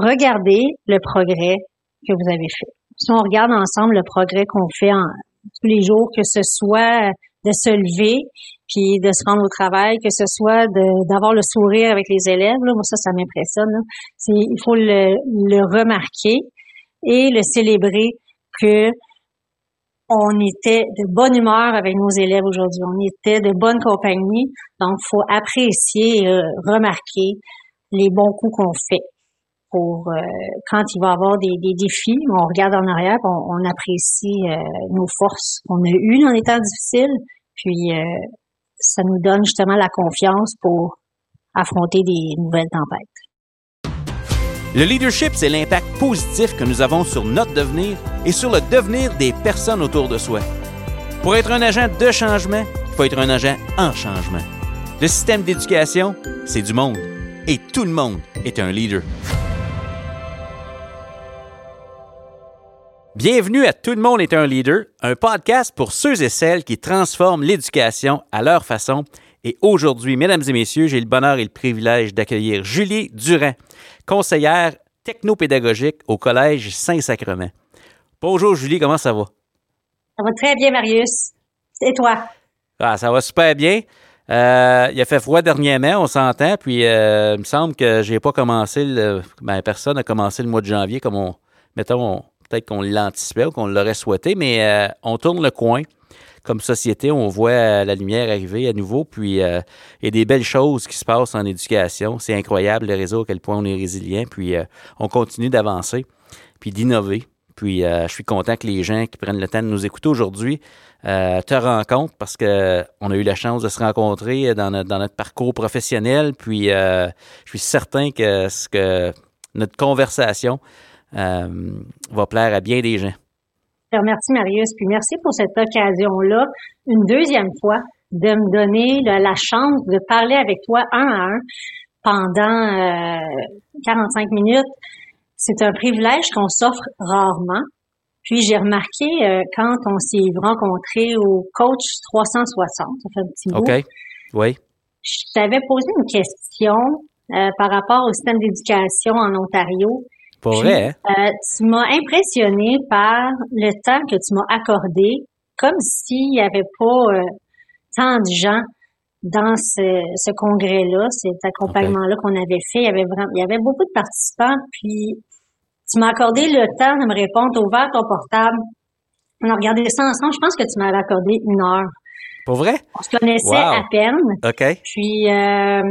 regardez le progrès que vous avez fait. Si on regarde ensemble le progrès qu'on fait tous les jours, que ce soit de se lever, puis de se rendre au travail, que ce soit d'avoir le sourire avec les élèves, là, moi ça, ça m'impressionne. Il faut le, le remarquer et le célébrer que on était de bonne humeur avec nos élèves aujourd'hui. On était de bonne compagnie. Donc, faut apprécier et remarquer les bons coups qu'on fait euh, quand il va y avoir des, défis, on regarde en arrière, on, apprécie euh, nos forces qu'on a eues dans les temps difficiles, puis euh, ça nous donne justement la confiance pour affronter des nouvelles tempêtes. Le leadership, c'est l'impact positif que nous avons sur notre devenir et sur le devenir des personnes autour de soi. Pour être un agent de changement, il faut être un agent en changement. Le système d'éducation, c'est du monde. Et tout le monde est un leader. Bienvenue à Tout le monde est un leader, un podcast pour ceux et celles qui transforment l'éducation à leur façon. Et aujourd'hui, mesdames et messieurs, j'ai le bonheur et le privilège d'accueillir Julie Durand, conseillère technopédagogique au Collège Saint-Sacrement. Bonjour Julie, comment ça va? Ça va très bien, Marius. Et toi? Ah, ça va super bien. Euh, il a fait froid dernièrement, on s'entend, puis euh, il me semble que j'ai pas commencé, le, ben, personne n'a commencé le mois de janvier comme on, mettons, on, Peut-être qu'on l'anticipait ou qu'on l'aurait souhaité, mais euh, on tourne le coin. Comme société, on voit euh, la lumière arriver à nouveau, puis euh, il y a des belles choses qui se passent en éducation. C'est incroyable le réseau, à quel point on est résilient, puis on continue d'avancer, puis d'innover. Puis je suis content que les gens qui prennent le temps de nous écouter aujourd'hui te rencontrent parce que on a eu la chance de se rencontrer dans notre, dans notre parcours professionnel. Puis je suis certain que ce que notre conversation va plaire à bien des gens. Remercie, Marius. Puis merci pour cette occasion-là, une deuxième fois, de me donner la chance de parler avec toi un à un pendant 45 euh, minutes. C'est un privilège qu'on s'offre rarement. Puis j'ai remarqué euh, quand on s'est rencontré au Coach 360, ça fait un petit bout. OK. Oui. Je t'avais posé une question par rapport au système d'éducation en Ontario. Hein? Euh, tu m'as impressionné par le temps que tu m'as accordé, comme s'il n'y avait pas euh, tant de gens dans ce, congrès-là, cet accompagnement-là qu'on avait fait. Il y avait vraiment, il y avait beaucoup de participants, puis tu m'as accordé le temps de me répondre, tu ouvert ton portable. On a regardé ça ensemble. Je pense que tu m'avais accordé une heure. Pour vrai? On se connaissait à peine. OK. Puis euh,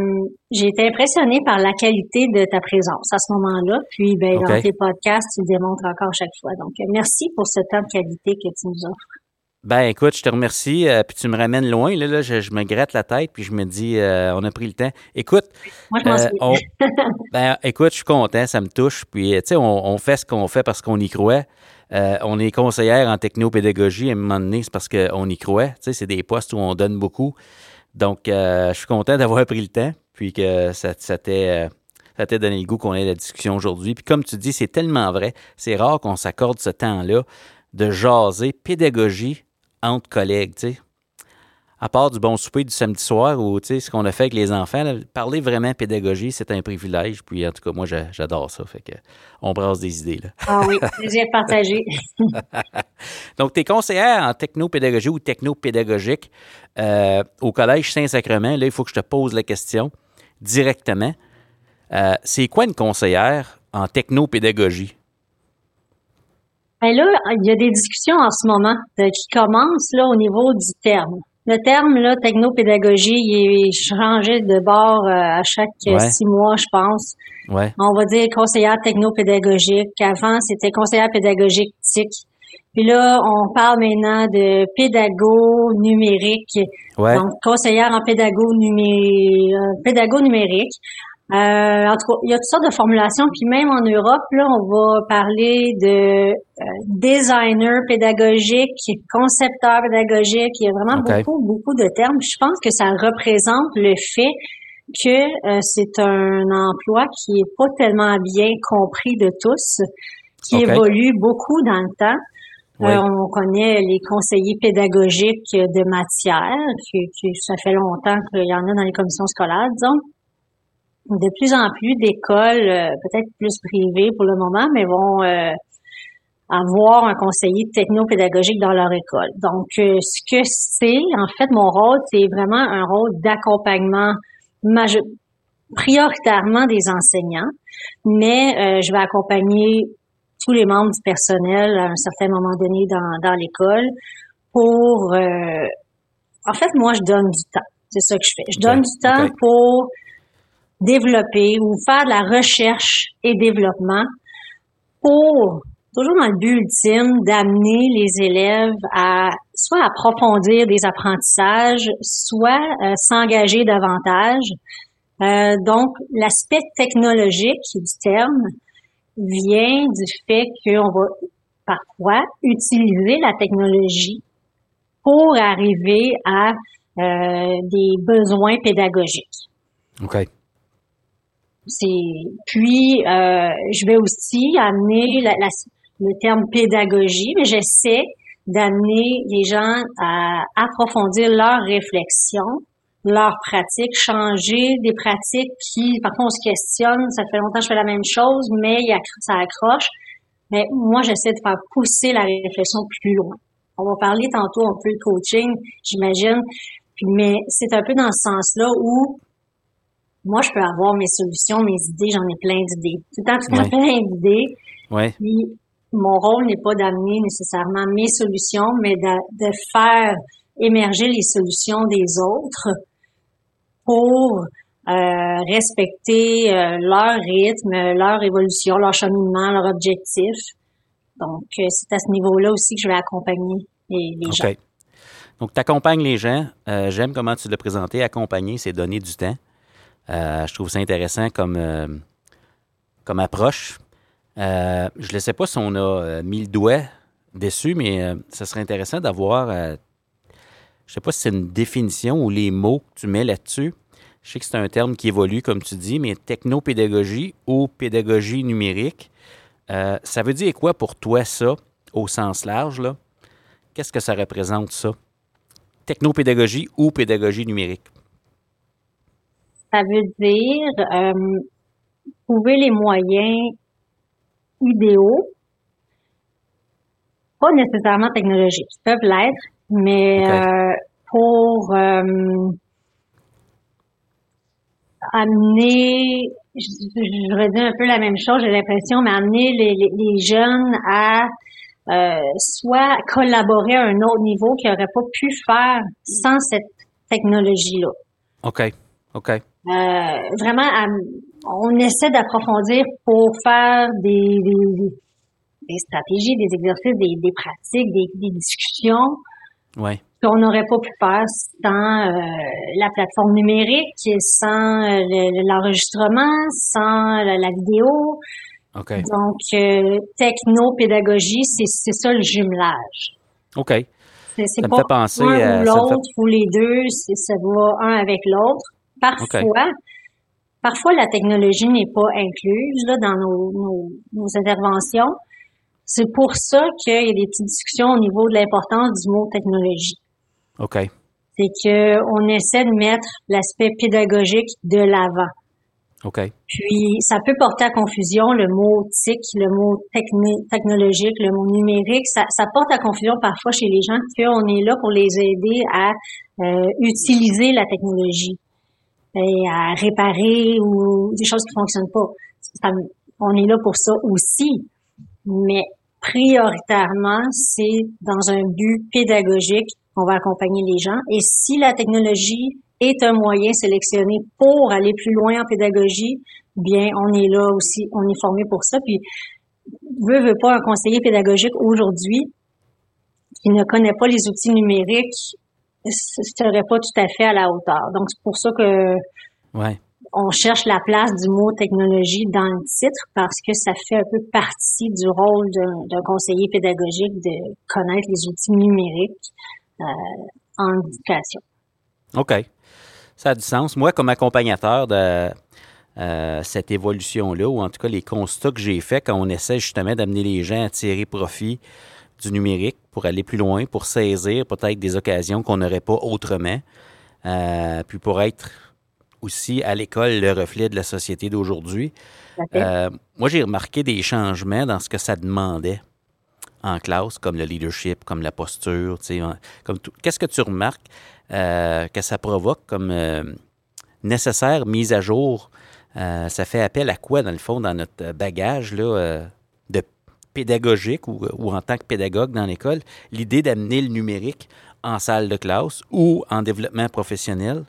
j'ai été impressionnée par la qualité de ta présence à ce moment-là. Puis ben, dans tes podcasts, tu le démontres encore chaque fois. Donc merci pour ce temps de qualité que tu nous offres. Ben écoute, je te remercie, euh, puis tu me ramènes loin. Là, là je, me gratte la tête, puis je me dis, on a pris le temps. Écoute, Moi, je on, ben, écoute, je suis content, ça me touche. Puis tu sais, on, on, fait ce qu'on fait parce qu'on y croit. Euh, on est conseillère en technopédagogie à un moment donné, c'est parce qu'on y croit. Tu sais, c'est des postes où on donne beaucoup. Donc, euh, je suis content d'avoir pris le temps, puis que ça, ça t'ait euh, donné le goût qu'on ait la discussion aujourd'hui. Puis comme tu dis, c'est tellement vrai. C'est rare qu'on s'accorde ce temps-là de jaser pédagogie entre collègues, tu sais à part du bon souper du samedi soir ou ce qu'on a fait avec les enfants, parler vraiment pédagogie, c'est un privilège. Puis en tout cas, moi, j'adore ça. Fait que on brasse des idées. Là. Ah oui, j'ai partagé. Donc, tu es conseillère en technopédagogie ou technopédagogique euh, au Collège Saint-Sacrement. Là, il faut que je te pose la question directement. Euh, c'est quoi une conseillère en technopédagogie? Ben là, il y a des discussions en ce moment euh, qui commencent là, au niveau du terme. Le terme, là, technopédagogie, il est changé de bord euh, à chaque six mois, je pense. Ouais. On va dire conseillère technopédagogique. Avant, c'était conseillère pédagogique TIC. Puis là, on parle maintenant de pédago numérique. Ouais. Donc, conseillère en pédago, numé... Euh, pédago numérique. Euh, en tout cas, il y a toutes sortes de formulations. Puis même en Europe, là, on va parler de euh, designer pédagogique, concepteur pédagogique. Il y a vraiment beaucoup, beaucoup de termes. Je pense que ça représente le fait que euh, c'est un emploi qui est pas tellement bien compris de tous, qui évolue beaucoup dans le temps. Euh, on connaît les conseillers pédagogiques de matière, qui, qui ça fait longtemps qu'il y en a dans les commissions scolaires, disons. De plus en plus d'écoles, euh, peut-être plus privées pour le moment, mais vont euh, avoir un conseiller technopédagogique dans leur école. Donc, euh, ce que c'est, en fait, mon rôle, c'est vraiment un rôle d'accompagnement prioritairement des enseignants, mais je vais accompagner tous les membres du personnel à un certain moment donné dans, dans l'école pour... en fait, moi, je donne du temps. C'est ça que je fais. Je donne du temps pour développer ou faire de la recherche et développement pour, toujours dans le but ultime, d'amener les élèves à soit approfondir des apprentissages, soit euh, s'engager davantage. Euh, donc, l'aspect technologique du terme vient du fait qu'on va parfois utiliser la technologie pour arriver à euh, des besoins pédagogiques. OK. Puis euh, je vais aussi amener la, le terme pédagogie, mais j'essaie d'amener les gens à approfondir leur réflexion, leur pratique, changer des pratiques qui, parfois, on se questionne, ça fait longtemps que je fais la même chose, mais ça accroche. Mais moi, j'essaie de faire pousser la réflexion plus loin. On va parler tantôt un peu de coaching, j'imagine, mais c'est un peu dans ce sens-là où moi, je peux avoir mes solutions, mes idées, j'en ai plein d'idées. Tout le temps, tout ouais. plein d'idées. Ouais. Puis, mon rôle n'est pas d'amener nécessairement mes solutions, mais de, de, faire émerger les solutions des autres pour euh, respecter euh, leur rythme, leur évolution, leur cheminement, leur objectif. Donc, euh, c'est à ce niveau-là aussi que je vais accompagner les, les gens. Donc, tu accompagnes les gens. J'aime comment tu l'as présenté. Accompagner, c'est donner du temps. Euh, je trouve ça intéressant comme, euh, comme approche. Euh, je ne sais pas si on a mis le doigt dessus, mais ce serait intéressant d'avoir, je ne sais pas si c'est une définition ou les mots que tu mets là-dessus. Je sais que c'est un terme qui évolue, comme tu dis, mais technopédagogie ou pédagogie numérique, ça veut dire quoi pour toi ça, au sens large? Qu'est-ce que ça représente ça? Technopédagogie ou pédagogie numérique? Ça veut dire euh, trouver les moyens idéaux, pas nécessairement technologiques, ils peuvent l'être, mais euh, pour euh, amener, je, redis un peu la même chose, j'ai l'impression, mais amener les, jeunes à soit collaborer à un autre niveau qu'ils n'auraient pas pu faire sans cette technologie-là. OK. OK. Euh, vraiment, on essaie d'approfondir pour faire des, des, stratégies, des exercices, des, pratiques, des, discussions ouais. qu'on n'aurait pas pu faire sans euh, la plateforme numérique, sans euh, l'enregistrement, sans la, vidéo. Okay. Donc, techno-pédagogie, c'est ça le jumelage. OK. C'est pas penser un ou l'autre ou les deux, ça va un avec l'autre. Parfois, parfois la technologie n'est pas incluse là, dans nos, nos, interventions. C'est pour ça qu'il y a des petites discussions au niveau de l'importance du mot technologie. OK. C'est qu'on essaie de mettre l'aspect pédagogique de l'avant. OK. Puis, ça peut porter à confusion le mot TIC, le mot technologique, le mot numérique. Ça, ça, porte à confusion parfois chez les gens qu'on est là pour les aider à euh, utiliser la technologie et à réparer ou des choses qui fonctionnent pas. on est là pour ça aussi, mais prioritairement, c'est dans un but pédagogique qu'on va accompagner les gens. Et si la technologie est un moyen sélectionné pour aller plus loin en pédagogie, bien, on est là aussi, on est formé pour ça. Puis, veut, veut pas un conseiller pédagogique aujourd'hui qui ne connaît pas les outils numériques serait pas tout à fait à la hauteur. Donc, c'est pour ça que on cherche la place du mot technologie dans le titre parce que ça fait un peu partie du rôle d'un conseiller pédagogique de connaître les outils numériques euh, en éducation. OK. Ça a du sens. Moi, comme accompagnateur de euh, cette évolution-là, ou en tout cas les constats que j'ai faits quand on essaie justement d'amener les gens à tirer profit du numérique pour aller plus loin, pour saisir peut-être des occasions qu'on n'aurait pas autrement, euh, puis pour être aussi à l'école le reflet de la société d'aujourd'hui. Euh, moi, j'ai remarqué des changements dans ce que ça demandait en classe, comme le leadership, comme la posture, comme tout. Qu'est-ce que tu remarques euh, que ça provoque comme euh, nécessaire mise à jour? ça fait appel à quoi, dans le fond, dans notre bagage là, de pédagogique ou, en tant que pédagogue dans l'école, l'idée d'amener le numérique en salle de classe ou en développement professionnel?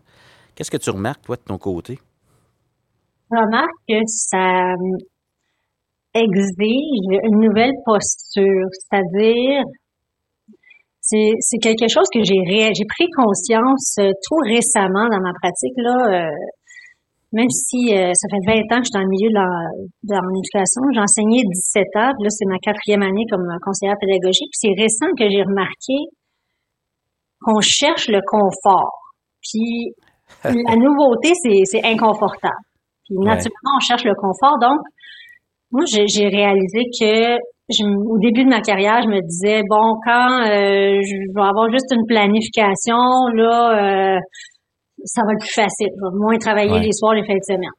Qu'est-ce que tu remarques, toi, de ton côté? Je remarque que ça euh, exige une nouvelle posture, c'est-à-dire c'est quelque chose que j'ai pris conscience euh, tout récemment dans ma pratique. Euh, même si ça fait 20 ans que je suis dans le milieu de, mon éducation, j'ai enseigné 17 ans, là c'est ma quatrième année comme conseillère pédagogique. Puis c'est récent que j'ai remarqué qu'on cherche le confort. Puis la nouveauté, c'est inconfortable. Puis naturellement, on cherche le confort. Donc, moi, j'ai réalisé que au début de ma carrière, je me disais bon, quand euh, je vais avoir juste une planification, là, euh, ça va être plus facile. Je vais moins travailler les soirs, les fins de semaine.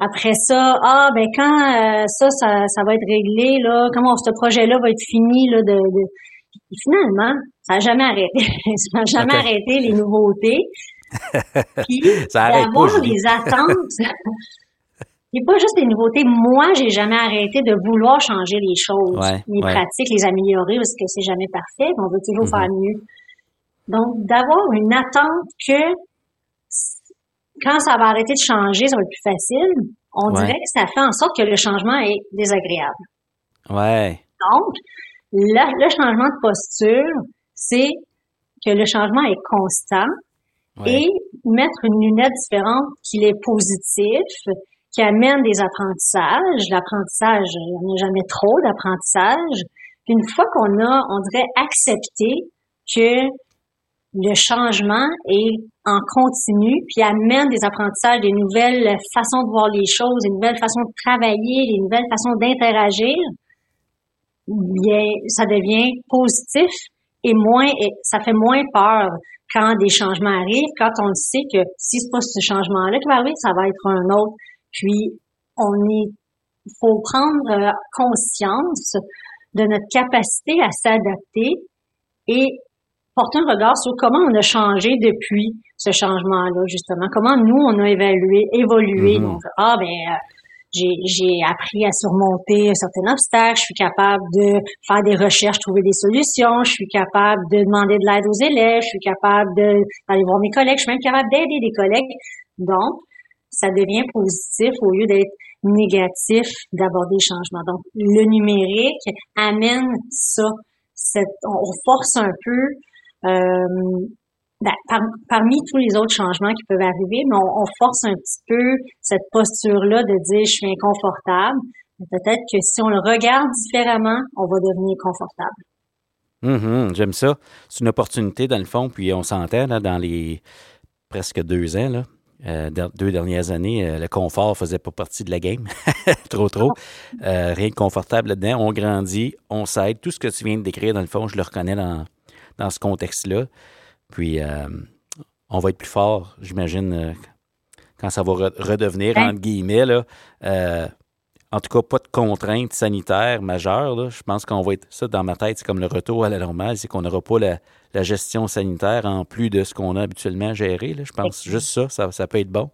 Après ça, ah ben quand euh, ça, ça, ça va être réglé, là, comment ce projet-là va être fini, là, de, Et finalement, ça n'a jamais arrêté. ça n'a jamais arrêté les nouveautés. Puis d'avoir des attentes. Il pas juste des nouveautés. Moi, j'ai jamais arrêté de vouloir changer les choses, les pratiques, les améliorer parce que c'est jamais parfait. On veut toujours mm-hmm. faire mieux. Donc, d'avoir une attente que quand ça va arrêter de changer, ça va être plus facile. On dirait que ça fait en sorte que le changement est désagréable. Ouais. Donc, le changement de posture, c'est que le changement est constant et mettre une lunette différente qui est positif, qui amène des apprentissages. L'apprentissage, il n'y en a jamais trop d'apprentissage. Puis une fois qu'on a, on dirait, accepté que le changement est en continu, puis amène des apprentissages, des nouvelles façons de voir les choses, des nouvelles façons de travailler, des nouvelles façons d'interagir, bien, ça devient positif et moins, ça fait moins peur quand des changements arrivent, quand on sait que si c'est pas ce changement-là qui va arriver, ça va être un autre. Puis, on est, faut prendre euh, conscience de notre capacité à s'adapter et porter un regard sur comment on a changé depuis ce changement-là, justement. Comment nous, on a évalué, évolué. Mm-hmm. Donc, ah, ben, euh, j'ai appris à surmonter un certain obstacle, je suis capable de faire des recherches, trouver des solutions, je suis capable de demander de l'aide aux élèves, je suis capable d'aller voir mes collègues, je suis même capable d'aider des collègues. Donc, ça devient positif au lieu d'être négatif d'aborder des changements. Donc, le numérique amène ça. Cette, on force un peu euh, ben, parmi tous les autres changements qui peuvent arriver, mais on, force un petit peu cette posture-là de dire je suis inconfortable. Peut-être que si on le regarde différemment, on va devenir confortable. Mm-hmm, j'aime ça. C'est une opportunité dans le fond, puis on s'entend dans les presque deux ans, là, euh, deux dernières années, euh, le confort faisait pas partie de la game. trop, trop. Euh, rien de confortable là-dedans. On grandit, on s'aide. Tout ce que tu viens de décrire, dans le fond, je le reconnais dans, dans ce contexte-là. Puis, euh, on va être plus fort, j'imagine, euh, quand ça va redevenir, entre guillemets, là, euh, en tout cas, pas de contraintes sanitaires majeures. Je pense qu'on va être, ça dans ma tête, c'est comme le retour à la normale, c'est qu'on n'aura pas la, gestion sanitaire en plus de ce qu'on a habituellement géré. Je pense juste ça, ça, peut être bon.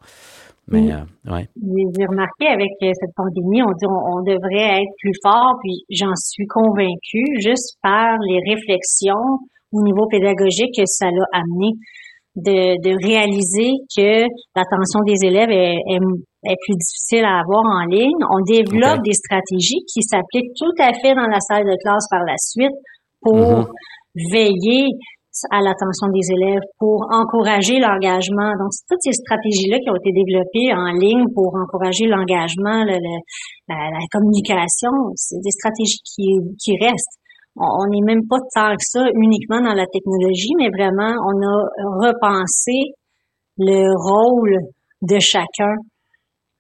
Mais, ouais. J'ai remarqué avec cette pandémie, on dit on, devrait être plus fort, puis j'en suis convaincue juste par les réflexions au niveau pédagogique que ça l'a amené de, de réaliser que l'attention des élèves est, est, plus difficile à avoir en ligne. On développe des stratégies qui s'appliquent tout à fait dans la salle de classe par la suite pour mm-hmm. veiller à l'attention des élèves, pour encourager l'engagement. Donc, c'est toutes ces stratégies-là qui ont été développées en ligne pour encourager l'engagement, la, la, communication. C'est des stratégies qui, qui restent on n'est même pas tant que ça uniquement dans la technologie, mais vraiment, on a repensé le rôle de chacun,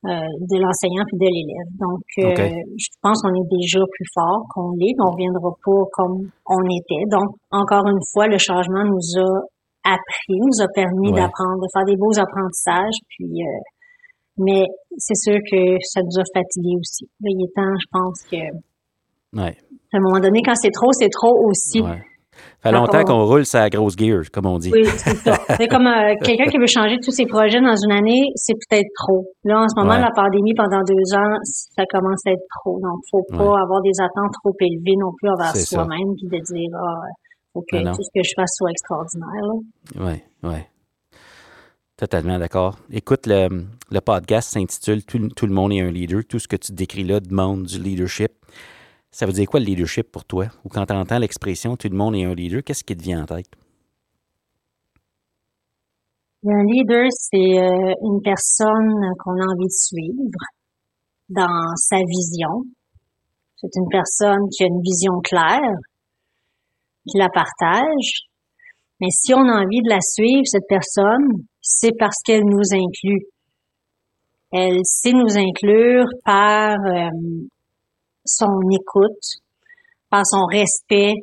euh, de l'enseignant puis de l'élève. Donc, euh, je pense qu'on est déjà plus fort qu'on l'est, mais on reviendra pas comme on était. Donc, encore une fois, le changement nous a appris, nous a permis d'apprendre, de faire des beaux apprentissages, puis euh, Mais c'est sûr que ça nous a fatigués aussi. Là, il est temps, je pense que. Ouais. À un moment donné, quand c'est trop, c'est trop aussi. Ouais. Ça fait longtemps qu'on roule sa grosse gear, comme on dit. Oui, c'est ça. C'est comme euh, quelqu'un qui veut changer tous ses projets dans une année, c'est peut-être trop. Là, en ce moment, Ouais. la pandémie, pendant deux ans, ça commence à être trop. Donc, faut pas Ouais. avoir des attentes trop élevées non plus envers soi-même, puis de dire, ah, faut que tout ce que je fasse soit extraordinaire. Oui, oui. Totalement d'accord. Écoute, le, le podcast s'intitule tout, tout le monde est un leader. Tout ce que tu décris là demande du leadership. Ça veut dire quoi le leadership pour toi? Ou quand tu entends l'expression tout le monde est un leader, qu'est-ce qui te vient en tête? Un leader, c'est euh, une personne qu'on a envie de suivre dans sa vision. C'est une personne qui a une vision claire, qui la partage. Mais si on a envie de la suivre, cette personne, c'est parce qu'elle nous inclut. Elle sait nous inclure par euh, son écoute, par son respect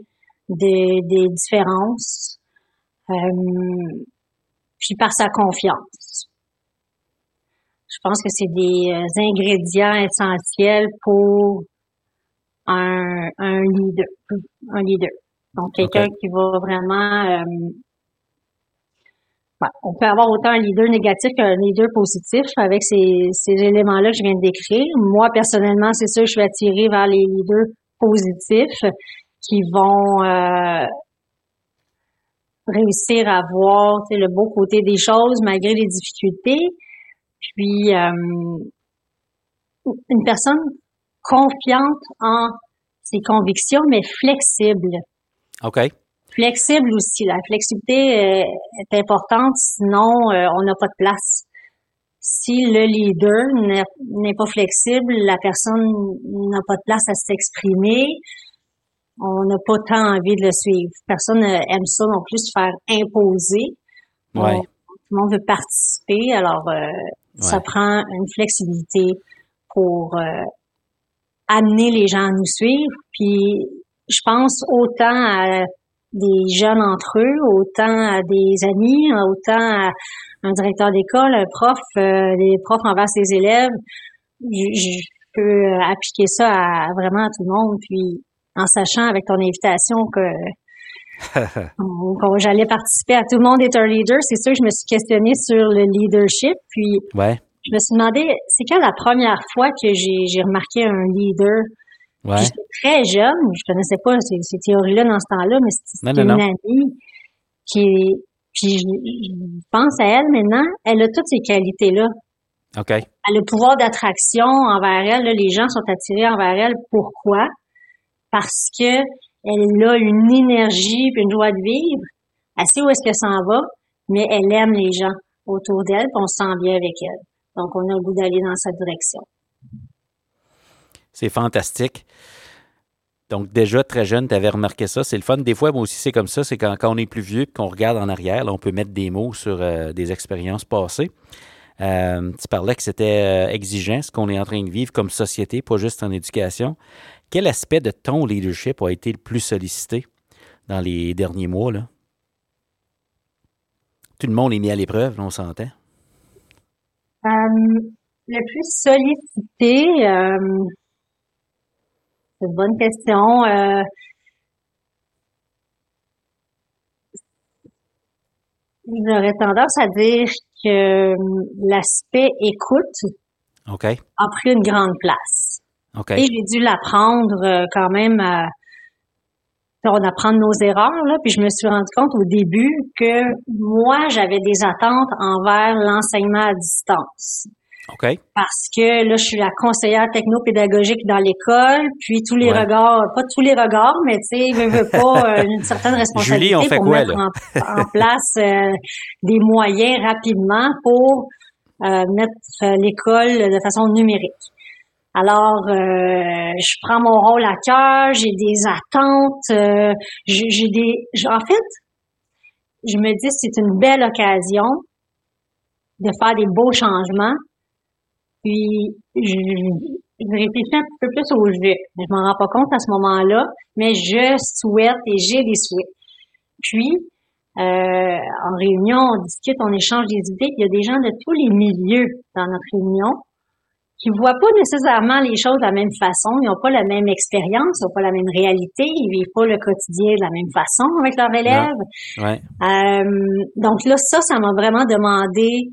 des, des différences. Euh, puis par sa confiance. Je pense que c'est des euh, ingrédients essentiels pour un, un leader, un leader. Donc quelqu'un qui va vraiment euh, on peut avoir autant un leader négatif qu'un leader positif avec ces, ces éléments-là que je viens de décrire. Moi, personnellement, c'est sûr je suis attirée vers les leaders positifs qui vont euh, réussir à voir le beau côté des choses malgré les difficultés. Puis euh, une personne confiante en ses convictions, mais flexible. OK. Flexible aussi. La flexibilité est, est importante, sinon euh, on n'a pas de place. Si le leader n'est- pas flexible, la personne n'a pas de place à s'exprimer, on n'a pas tant envie de le suivre. Personne euh, aime ça non plus se faire imposer. On- tout le monde veut participer, alors euh, ça prend une flexibilité pour euh, amener les gens à nous suivre. Puis je pense autant à des jeunes entre eux, autant à des amis, autant à un directeur d'école, un prof, euh, des profs envers ses élèves. Je, je peux euh, appliquer ça à, vraiment à tout le monde. Puis en sachant avec ton invitation que j'allais participer à Tout le monde est un leader, c'est sûr que je me suis questionnée sur le leadership. Puis Ouais. je me suis demandé, c'est quand la première fois que j'ai remarqué un leader? Ouais. J'étais très jeune, je connaissais pas ces, ces théories-là dans ce temps-là, mais c'était une non. amie qui est, puis je, je pense à elle maintenant, elle a toutes ces qualités-là. OK. Elle a le pouvoir d'attraction envers elle, là, les gens sont attirés envers elle. Pourquoi? Parce que elle a une énergie puis une joie de vivre. Elle sait où est-ce qu'elle s'en va, mais elle aime les gens autour d'elle, puis on se sent bien avec elle. Donc, on a le goût d'aller dans cette direction. C'est fantastique. Donc, déjà, très jeune, tu avais remarqué ça. C'est le fun. Des fois, moi aussi, c'est comme ça. C'est quand, on est plus vieux qu'on regarde en arrière, on peut mettre des mots sur euh, des expériences passées. Euh, tu parlais que c'était euh, exigeant, ce qu'on est en train de vivre comme société, pas juste en éducation. Quel aspect de ton leadership a été le plus sollicité dans les derniers mois? Là? Tout le monde est mis à l'épreuve, on s'entend. Le plus sollicité, c'est une bonne question. Euh, J'aurais tendance à dire que euh, l'aspect écoute a pris une grande place. Et j'ai dû l'apprendre euh, quand même à on apprend nos erreurs, là, puis je me suis rendu compte au début que moi, j'avais des attentes envers l'enseignement à distance. OK. Parce que là, je suis la conseillère technopédagogique dans l'école, puis tous les Ouais. regards, pas tous les regards, mais tu sais, veux, veux pas euh, une certaine responsabilité Julie, on fait pour quoi, mettre en, en place euh, des moyens rapidement pour euh, mettre l'école de façon numérique. Alors, euh, je prends mon rôle à cœur, j'ai des attentes, euh, j'ai des, en fait, je me dis c'est une belle occasion de faire des beaux changements. Puis, je, je réfléchis un petit peu plus au jeu. Je m'en rends pas compte à ce moment-là, mais je souhaite et j'ai des souhaits. Puis, en réunion, on discute, on échange des idées. Il y a des gens de tous les milieux dans notre réunion qui voient pas nécessairement les choses de la même façon. Ils n'ont pas la même expérience, ils n'ont pas la même réalité, ils vivent pas le quotidien de la même façon avec leurs élèves. Ouais. Euh, donc là, ça, ça m'a vraiment demandé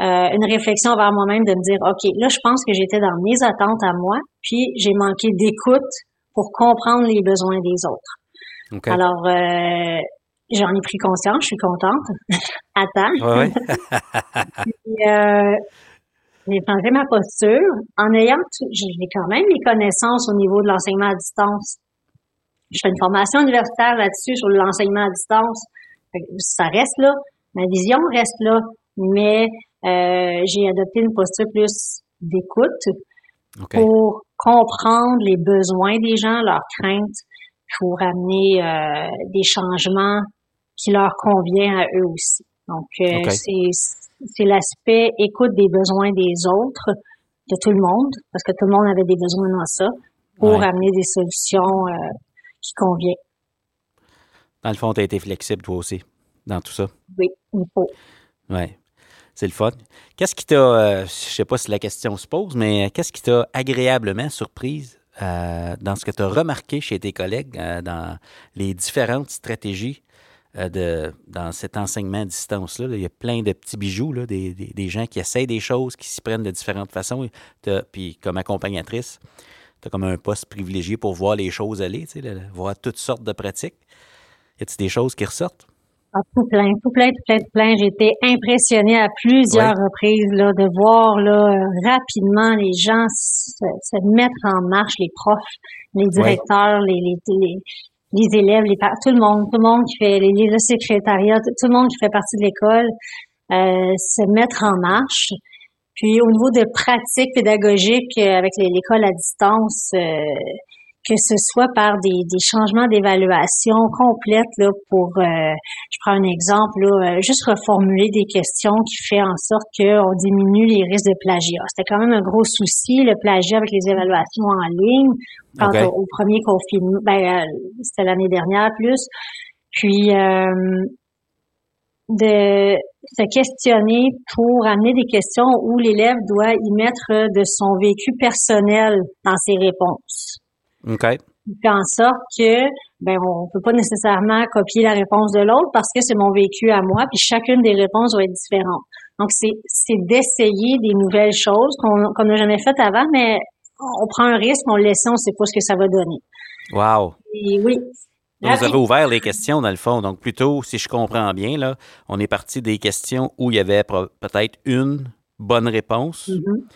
euh, une réflexion vers moi-même de me dire, OK, là, je pense que j'étais dans mes attentes à moi, puis j'ai manqué d'écoute pour comprendre les besoins des autres. OK. Alors, euh, j'en ai pris conscience, je suis contente. Attends. Ouais, ouais. Puis, euh, j'ai changé ma posture en ayant, tout- j'ai quand même les connaissances au niveau de l'enseignement à distance. Je fais une formation universitaire là-dessus sur l'enseignement à distance. Ça reste là, ma vision reste là, mais euh, j'ai adopté une posture plus d'écoute pour comprendre les besoins des gens, leurs craintes, pour amener euh, des changements qui leur conviennent à eux aussi. Donc, euh, c'est l'aspect écoute des besoins des autres, de tout le monde, parce que tout le monde avait des besoins dans ça, pour Ouais. amener des solutions qui conviennent. Dans le fond, tu as été flexible toi aussi dans tout ça. Oui, il faut. Ouais. C'est le fun. Qu'est-ce qui t'a, euh, je sais pas si la question se pose, mais qu'est-ce qui t'a agréablement surprise euh, dans ce que tu as remarqué chez tes collègues euh, dans les différentes stratégies euh, de, dans cet enseignement à distance-là? là? Il y a plein de petits bijoux, là, des, des- gens qui essayent des choses, qui s'y prennent de différentes façons. Puis comme accompagnatrice, tu as comme un poste privilégié pour voir les choses aller, voir toutes sortes de pratiques. Y a-t-il des choses qui ressortent? Ah, tout plein, tout plein, tout plein, tout plein. J'ai été impressionnée à plusieurs reprises là, de voir là, rapidement les gens se, se mettre en marche, les profs, les directeurs, les, les, les, les élèves, les tout le monde, tout le monde qui fait les, le secrétariat, tout, le monde qui fait partie de l'école, euh, se mettre en marche. Puis au niveau de pratiques pédagogiques euh, avec l'école à distance, euh, que ce soit par des, des changements d'évaluation complètes là, pour, euh, je prends un exemple, là, euh, juste reformuler des questions qui fait en sorte qu'on diminue les risques de plagiat. C'était quand même un gros souci, le plagiat avec les évaluations en ligne. Au, au premier confinement, ben, euh, c'était l'année dernière plus. Puis, euh, de se questionner pour amener des questions où l'élève doit y mettre de son vécu personnel dans ses réponses. OK. Il fait en sorte que ben on peut pas nécessairement copier la réponse de l'autre parce que c'est mon vécu à moi, puis chacune des réponses va être différente. Donc c'est c'est d'essayer des nouvelles choses qu'on qu'on n'a jamais faites avant, mais on prend un risque, on le laisse, on sait pas ce que ça va donner. Wow! Et oui. Donc, vous avez ouvert les questions, dans le fond. Donc, plutôt, si je comprends bien, là, on est parti des questions où il y avait peut-être une bonne réponse. Mhm.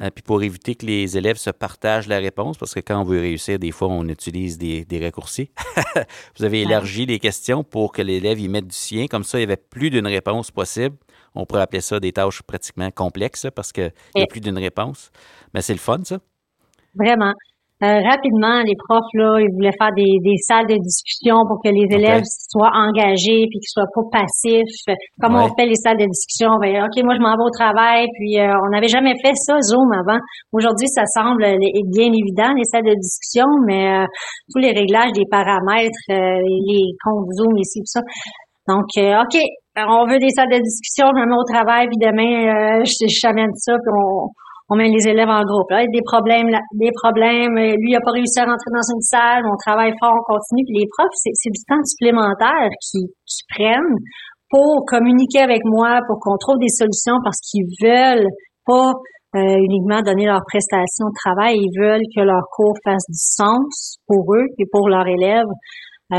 Euh, puis pour éviter que les élèves se partagent la réponse, parce que quand on veut réussir, des fois, on utilise des, des raccourcis. vous avez élargi les questions pour que l'élève y mette du sien. Comme ça, il y avait plus d'une réponse possible. On pourrait appeler ça des tâches pratiquement complexes parce qu'il n'y a Et- plus d'une réponse. Mais c'est le fun, ça. Vraiment. Euh, rapidement, les profs, là, ils voulaient faire des, des salles de discussion pour que les élèves soient engagés puis qu'ils soient pas passifs. Comment Ouais. on fait les salles de discussion? Ben, OK, moi, je m'en vais au travail, puis euh, on n'avait jamais fait ça, Zoom, avant. Aujourd'hui, ça semble euh, bien évident, les salles de discussion, mais euh, tous les réglages des paramètres, euh, les comptes Zoom, ici, tout ça. Donc, euh, OK, on veut des salles de discussion, je me mets au travail, puis demain, euh, je, je t'amène ça, puis on, on met les élèves en groupe. Là, il y a des problèmes, là, des problèmes. euh, Lui, il a pas réussi à rentrer dans une salle. On travaille fort, on continue. Puis les profs, c'est, du temps supplémentaire qu'ils, prennent pour communiquer avec moi, pour qu'on trouve des solutions parce qu'ils veulent pas euh, uniquement donner leur prestation de travail. Ils veulent que leur cours fasse du sens pour eux et pour leurs élèves. Euh,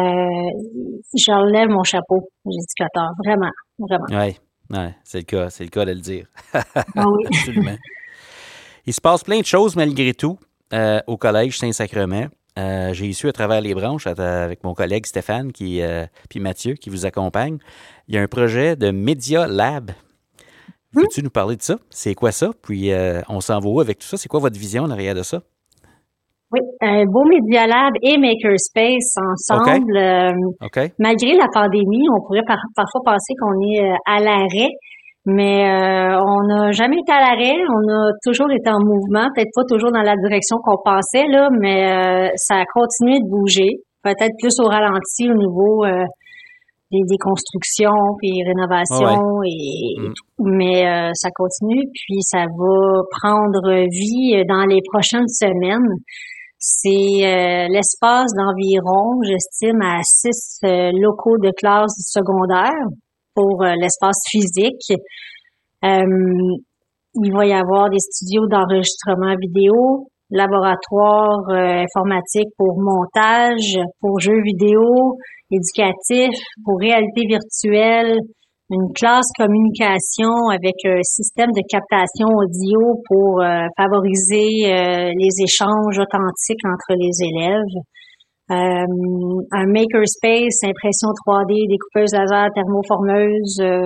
je leur lève mon chapeau aux éducateurs. Vraiment, vraiment. Oui, ouais, c'est le cas. C'est le cas de le dire. Ah oui. Absolument. Il se passe plein de choses malgré tout euh, au Collège Saint-Sacrement. Euh, J'ai su à travers les branches avec mon collègue Stéphane qui, euh, puis Mathieu qui vous accompagne. Il y a un projet de Media Lab. Veux-tu nous parler de ça? C'est quoi ça? Puis euh, on s'en va où avec tout ça? C'est quoi votre vision en arrière de ça? Oui, Beau Media Lab et Makerspace ensemble. malgré la pandémie, on pourrait par- parfois penser qu'on est à l'arrêt, mais euh, on n'a jamais été à l'arrêt. On a toujours été en mouvement, peut-être pas toujours dans la direction qu'on pensait là, mais euh, ça a continué de bouger, peut-être plus au ralenti au niveau euh, des déconstructions puis rénovations et, Mm. mais euh, ça continue puis ça va prendre vie dans les prochaines semaines. C'est euh, l'espace d'environ, j'estime, à six euh, locaux de classe secondaire pour euh, l'espace physique. Euh, il va y avoir des studios d'enregistrement vidéo, laboratoire euh, informatique pour montage, pour jeux vidéo, éducatif, pour réalité virtuelle, une classe communication avec un système de captation audio pour favoriser les échanges authentiques entre les élèves. Euh, un makerspace, impression 3D, découpeuse laser, thermoformeuse, euh,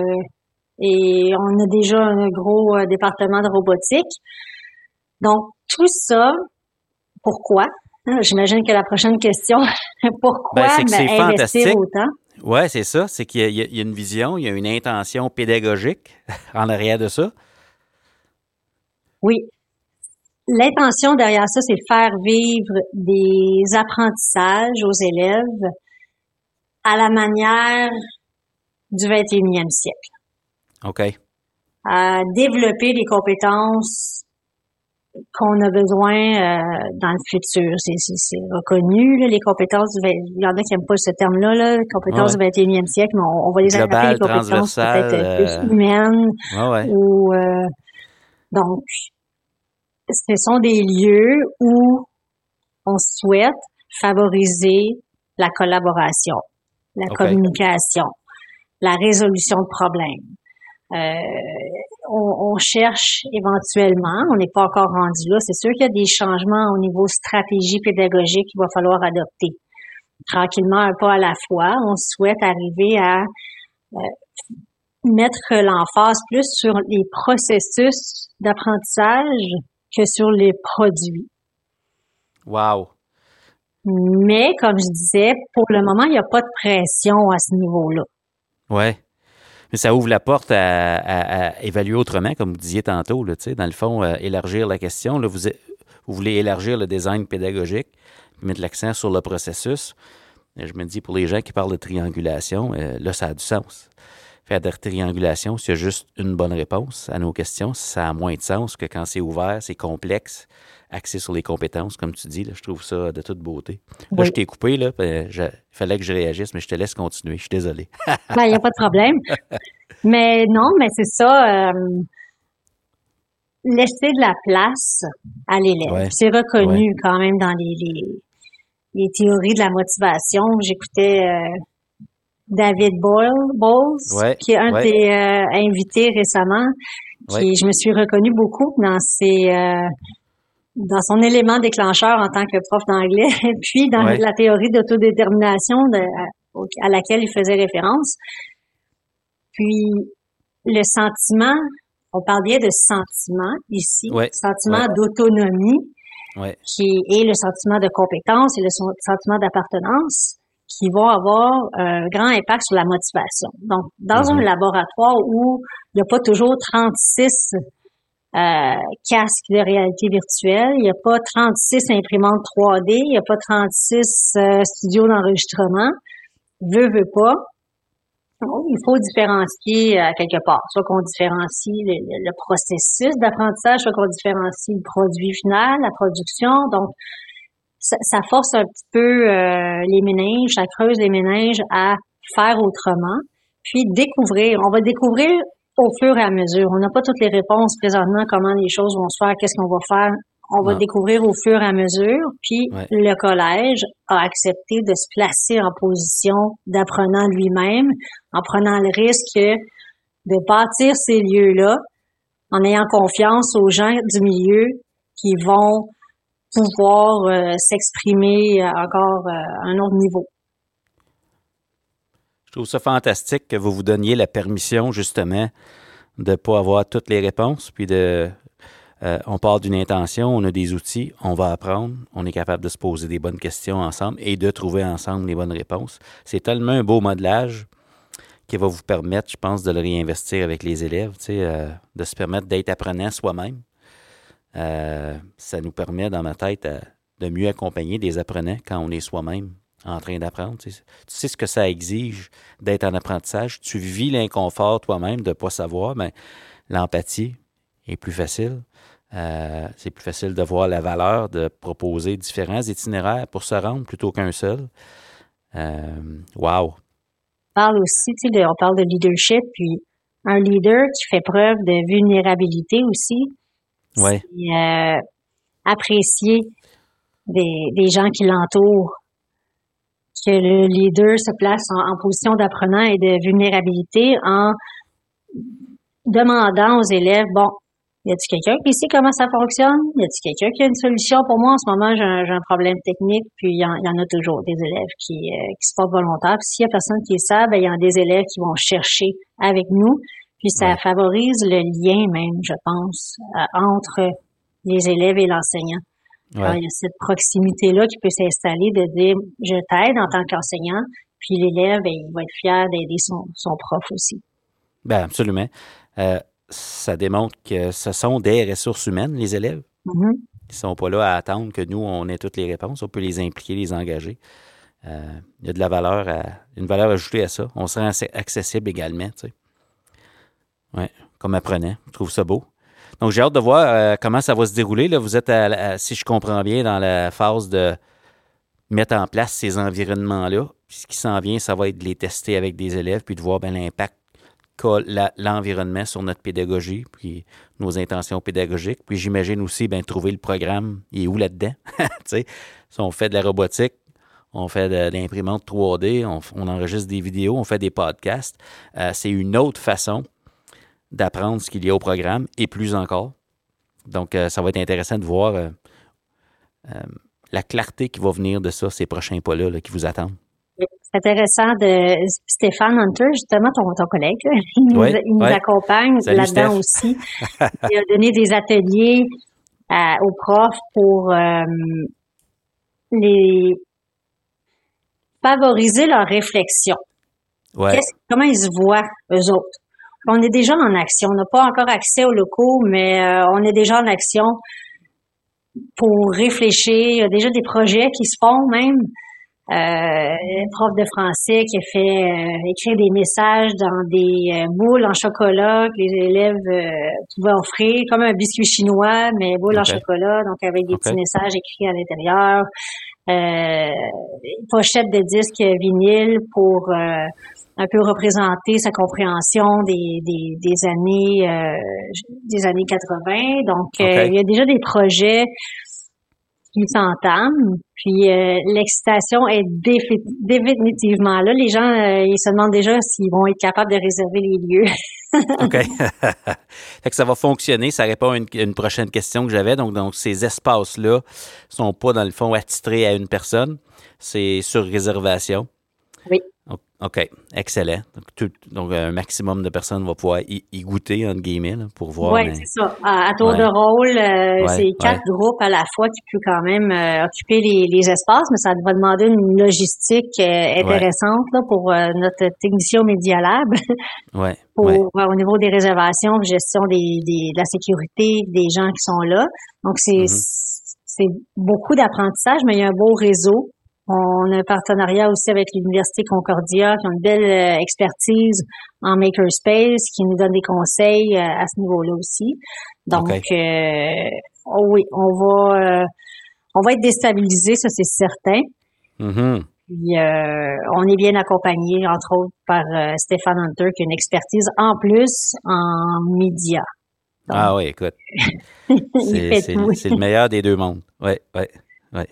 et on a déjà un gros euh, département de robotique. Donc, tout ça, pourquoi? J'imagine que la prochaine question, pourquoi Ben, c'est que c'est investir fantastique. autant? Oui, c'est ça. C'est qu'il y a une vision, il y a une intention pédagogique en arrière de ça. Oui. L'intention derrière ça, c'est de faire vivre des apprentissages aux élèves à la manière du 21e siècle. OK. À développer les compétences qu'on a besoin euh, dans le futur. C'est, reconnu, là, les compétences du 20 Il y en a qui n'aiment pas ce terme-là, là, les compétences Ouais. du 21e siècle, mais on, on va les appeler les compétences peut-être euh, plus humaines, Ouais, ouais. ou euh, donc ce sont des lieux où on souhaite favoriser la collaboration, la communication, la résolution de problèmes. Euh, on, on cherche éventuellement, on n'est pas encore rendu là, c'est sûr qu'il y a des changements au niveau stratégie pédagogique qu'il va falloir adopter. Tranquillement, un pas à la fois, on souhaite arriver à euh, mettre l'emphase plus sur les processus d'apprentissage que sur les produits. Wow. Mais, comme je disais, pour le moment, il n'y a pas de pression à ce niveau-là. Ouais. Mais ça ouvre la porte à, à- à évaluer autrement, comme vous disiez tantôt. Là, dans le fond, euh, élargir la question. Là, vous, vous voulez élargir le design pédagogique, mettre l'accent sur le processus. Et je me dis, pour les gens qui parlent de triangulation, euh, là, ça a du sens. Faire de la triangulation, s'il y a juste une bonne réponse à nos questions, ça a moins de sens que quand c'est ouvert, c'est complexe, axé sur les compétences, comme tu dis. Là, je trouve ça de toute beauté. Là, Oui. je t'ai coupé, là, je- il fallait que je réagisse, mais je te laisse continuer. Je suis désolé. Ben, il n'y a pas de problème. Mais non, mais c'est ça. euh, laisser de la place à l'élève. Ouais. C'est reconnu quand même dans les, les, les théories de la motivation. J'écoutais euh, David Boyle, Bowles, Ouais, qui est un ouais. des euh, invités récemment. Qui, Ouais. Je me suis reconnue beaucoup dans ses euh, dans son élément déclencheur en tant que prof d'anglais, puis dans la théorie d'autodétermination de, à, laquelle il faisait référence. Puis le sentiment, on parle bien de sentiment ici, sentiment d'autonomie, qui est le sentiment de compétence et le sentiment d'appartenance, qui vont avoir un grand impact sur la motivation. Donc, dans Mhm. un laboratoire où il n'y a pas toujours 36 euh, casques de réalité virtuelle, il n'y a pas 36 imprimantes 3D, il n'y a pas 36 euh, studios d'enregistrement, veut, veut pas, il faut différencier à quelque part. Soit qu'on différencie le, le- le processus d'apprentissage, soit qu'on différencie le produit final, la production. Donc, ça, ça force un petit peu euh, les méninges, ça creuse les méninges à faire autrement, puis découvrir. On va découvrir au fur et à mesure. On n'a pas toutes les réponses présentement, comment les choses vont se faire, qu'est-ce qu'on va faire. On va Non. découvrir au fur et à mesure. Puis Ouais. le collège a accepté de se placer en position d'apprenant lui-même, en prenant le risque de bâtir ces lieux-là, en ayant confiance aux gens du milieu qui vont pouvoir euh, s'exprimer à encore euh, à un autre niveau. Je trouve ça fantastique que vous vous donniez la permission, justement, de ne pas avoir toutes les réponses, puis de. euh, on part d'une intention, on a des outils, on va apprendre, on est capable de se poser des bonnes questions ensemble et de trouver ensemble les bonnes réponses. C'est tellement un beau modelage qui va vous permettre, je pense, de le réinvestir avec les élèves, euh, de se permettre d'être apprenant soi-même. Euh, ça nous permet, dans ma tête, euh, de mieux accompagner des apprenants quand on est soi-même en train d'apprendre. Tu sais, ce que ça exige d'être en apprentissage. Tu vis l'inconfort toi-même de ne pas savoir, mais l'empathie est plus facile. Euh, c'est plus facile de voir la valeur de proposer différents itinéraires pour se rendre plutôt qu'un seul. Wow! On parle aussi, parle de leadership, puis un leader qui fait preuve de vulnérabilité aussi. Euh, apprécier des, des gens qui l'entourent que le leader se place en, position d'apprenant et de vulnérabilité en demandant aux élèves, bon, y a-t-il quelqu'un qui sait comment ça fonctionne? Y a-t-il quelqu'un qui a une solution pour moi? En ce moment, j'ai un, problème technique, puis il y, en, a toujours des élèves qui, euh, qui se portent volontaires. Puis s'il y a personne qui sait, ben, il y a des élèves qui vont chercher avec nous. Puis ça favorise le lien même, je pense, euh, entre les élèves et l'enseignant il y a cette proximité-là qui peut s'installer de dire je t'aide en tant qu'enseignant, puis l'élève, ben, il va être fier d'aider son, son, prof aussi. Bien, absolument. Euh, ça démontre que ce sont des ressources humaines, les élèves. Mm-hmm. Ils ne sont pas là à attendre que nous, on ait toutes les réponses. On peut les impliquer, les engager. Euh, il y a de la valeur, à, une valeur ajoutée à ça. On se rend accessible également, tu sais. Ouais, comme apprenant. Je trouve ça beau. Donc, j'ai hâte de voir euh, comment ça va se dérouler. Vous êtes, si je comprends bien, dans la phase de mettre en place ces environnements-là. Ce qui s'en vient, ça va être de les tester avec des élèves, puis de voir ben, l'impact qu'a l'environnement sur notre pédagogie, puis nos intentions pédagogiques. Puis j'imagine aussi ben, trouver le programme, il est où là-dedans? si on fait de la robotique, on fait de, l'imprimante 3D, on, enregistre des vidéos, on fait des podcasts. Euh, c'est une autre façon d'apprendre ce qu'il y a au programme et plus encore. Donc, euh, ça va être intéressant de voir euh, euh, la clarté qui va venir de ça, ces prochains pas-là qui vous attendent. C'est intéressant de Stéphane Hunter, justement, ton, ton collègue, il nous, accompagne là-dedans aussi. il a donné des ateliers aux profs pour les favoriser leur réflexion. Comment ils se voient, eux autres? On est déjà en action. On n'a pas encore accès aux locaux, mais euh, on est déjà en action pour réfléchir. Il y a déjà des projets qui se font même. Euh, prof de français qui a fait euh, écrire des messages dans des euh, boules en chocolat que les élèves pouvaient offrir, comme un biscuit chinois, mais boules en chocolat, donc avec des petits messages écrits à l'intérieur. pochette de disques vinyle pour un peu représenter sa compréhension des, des, des années euh, des années 80. Donc, euh, il y a déjà des projets qui s'entament. Puis euh, l'excitation est définitivement là. Les gens, ils se demandent déjà s'ils vont être capables de réserver les lieux. OK. fait que ça va fonctionner. Ça répond à une, prochaine question que j'avais. Donc, donc, ces espaces-là sont pas, dans le fond, attitrés à une personne. C'est sur réservation. Oui. OK, excellent. Donc, un maximum de personnes vont pouvoir y, goûter, entre guillemets, pour voir. Oui, c'est ça. À, tour de rôle, euh, c'est quatre groupes à la fois qui peuvent quand même euh, occuper les, espaces, mais ça va demander une logistique euh, intéressante là, pour notre technicien Media Lab. ouais, pour, au niveau des réservations, gestion des, de la sécurité des gens qui sont là. Donc, c'est mm-hmm. c'est beaucoup d'apprentissage, mais il y a un beau réseau on a un partenariat aussi avec l'Université Concordia qui a une belle euh, expertise en makerspace, qui nous donne des conseils euh, à ce niveau-là aussi. Donc, euh, oh oui, on va, on va être déstabilisé, ça c'est certain. Mm-hmm. Puis, on est bien accompagné, entre autres, par Stéphane Hunter, qui a une expertise en plus en médias. ah oui, écoute. c'est le meilleur des deux mondes. Oui, oui, oui.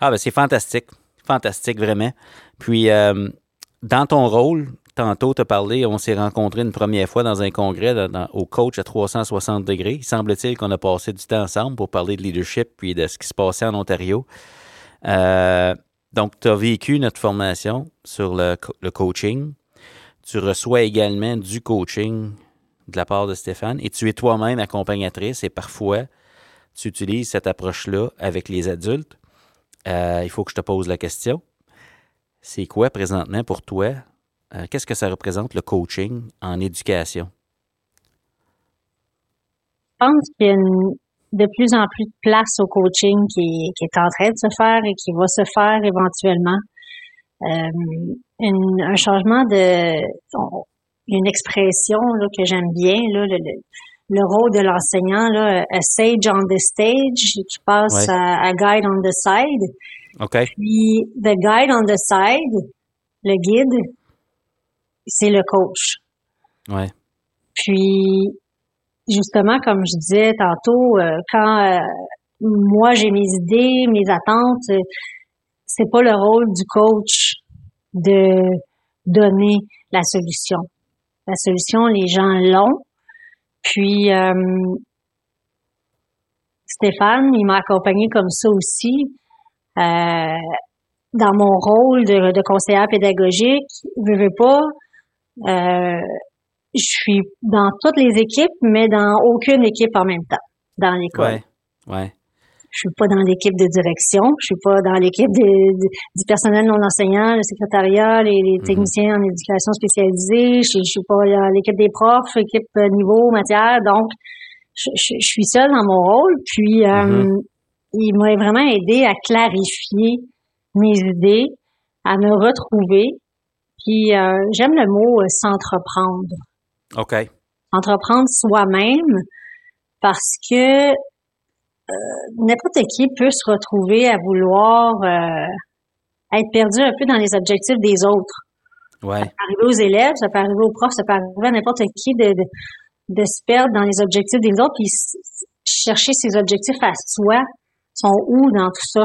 Ah, ben c'est fantastique. Fantastique, vraiment. Puis, euh, dans ton rôle, tantôt, tu as parlé, on s'est rencontrés une première fois dans un congrès au coach à 360 degrés. Il semble-t-il qu'on a passé du temps ensemble pour parler de leadership puis de ce qui se passait en Ontario. Euh, donc, tu as vécu notre formation sur le, le, coaching. Tu reçois également du coaching de la part de Stéphane et tu es toi-même accompagnatrice et parfois, tu utilises cette approche-là avec les adultes. Euh, il faut que je te pose la question. C'est quoi présentement pour toi? Euh, qu'est-ce que ça représente le coaching en éducation? Je pense qu'il y a de plus en plus de place au coaching qui, est en train de se faire et qui va se faire éventuellement. Une, un changement de une expression que j'aime bien, là, rôle de l'enseignant, là, a sage on the stage, qui passe à, guide on the side. OK. Puis, the guide on the side, le guide, c'est le coach. Ouais. Puis, justement, comme je disais tantôt, euh, quand euh, moi j'ai mes idées, mes attentes, euh, c'est pas le rôle du coach de donner la solution. La solution, les gens l'ont, puis euh, Stéphane, il m'a accompagné comme ça aussi euh, dans mon rôle de, conseillère pédagogique. Je pas, euh, je suis dans toutes les équipes, mais dans aucune équipe en même temps dans l'école. Ouais, ouais. Je suis pas dans l'équipe de direction, je suis pas dans l'équipe du personnel non enseignant, le secrétariat, les, les mm-hmm. techniciens en éducation spécialisée, je, je suis pas dans l'équipe des profs, équipe euh, niveau, matière, donc je, je, suis seule dans mon rôle. Puis euh, mm-hmm. il m'a vraiment aidé à clarifier mes idées, à me retrouver. Puis euh, j'aime le mot s'entreprendre. OK. Entreprendre soi-même parce que n'importe qui peut se retrouver à vouloir euh, être perdu un peu dans les objectifs des autres. Ouais. Ça peut arriver aux élèves, ça peut arriver aux profs, ça peut arriver à n'importe qui de, de, se perdre dans les objectifs des autres, puis chercher ses objectifs à soi sont où dans tout ça?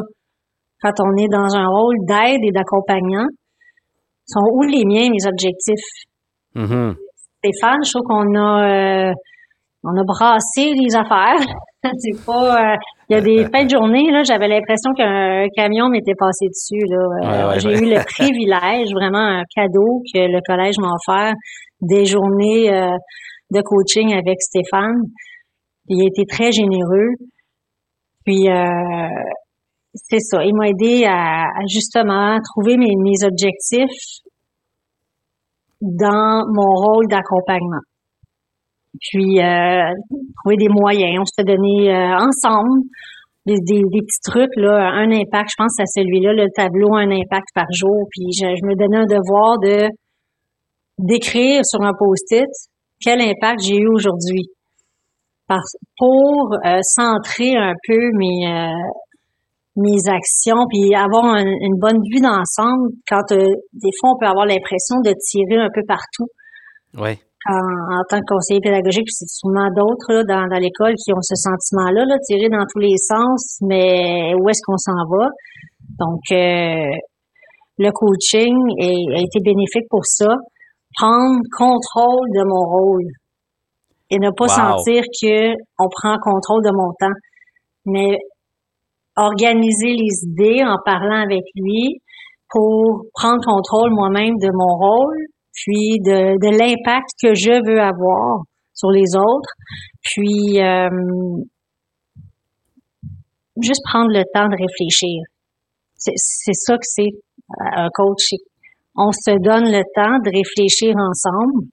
Quand on est dans un rôle d'aide et d'accompagnant, sont où les miens, mes objectifs? Mm-hmm. Stéphane, je trouve qu'on a euh, on a brassé les affaires. c'est pas. Euh, il y a des fins de journée, là, j'avais l'impression qu'un camion m'était passé dessus. Là. Euh, j'ai eu le privilège, vraiment un cadeau que le collège m'a offert, des journées euh, de coaching avec Stéphane. Il a été très généreux. Puis c'est ça. Il m'a aidé à, justement trouver mes, mes objectifs dans mon rôle d'accompagnement puis euh, trouver des moyens. On s'était donné euh, ensemble des, des, petits trucs, là, un impact, je pense à celui-là, le tableau, un impact par jour. Puis je, me donnais un devoir de d'écrire sur un post-it quel impact j'ai eu aujourd'hui. Pour euh, centrer un peu mes, mes actions, puis avoir une bonne vue d'ensemble quand des fois on peut avoir l'impression de tirer un peu partout. Ouais en, tant que conseiller pédagogique, puis c'est souvent d'autres dans, dans l'école qui ont ce sentiment-là, là, tiré dans tous les sens, mais où est-ce qu'on s'en va? Donc, euh, le coaching a été bénéfique pour ça. Prendre contrôle de mon rôle et ne pas sentir que on prend contrôle de mon temps, mais organiser les idées en parlant avec lui pour prendre contrôle moi-même de mon rôle, puis de, de l'impact que je veux avoir sur les autres, puis euh, juste prendre le temps de réfléchir. C'est ça que c'est euh, un coach. On se donne le temps de réfléchir ensemble.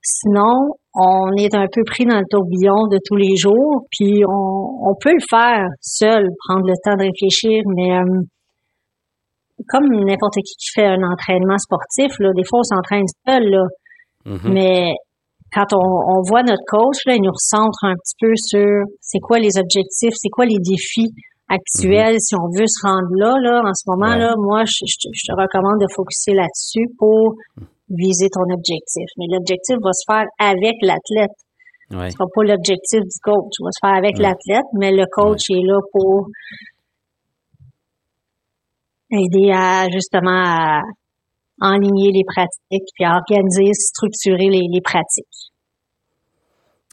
Sinon, on est un peu pris dans le tourbillon de tous les jours, puis on, on peut le faire seul, prendre le temps de réfléchir, mais euh, comme n'importe qui qui fait un entraînement sportif, là, des fois on s'entraîne seul, là. Mm-hmm. Mais quand on, voit notre coach, là, il nous recentre un petit peu sur c'est quoi les objectifs, c'est quoi les défis actuels, mm-hmm. si on veut se rendre là, là, en ce moment, là, moi, je, te recommande de focuser là-dessus pour viser ton objectif. Mais l'objectif va se faire avec l'athlète. Ouais. Ce sera pas l'objectif du coach. Il va se faire avec l'athlète, mais le coach est là pour aider à justement à enligner les pratiques, puis à organiser, structurer les, pratiques.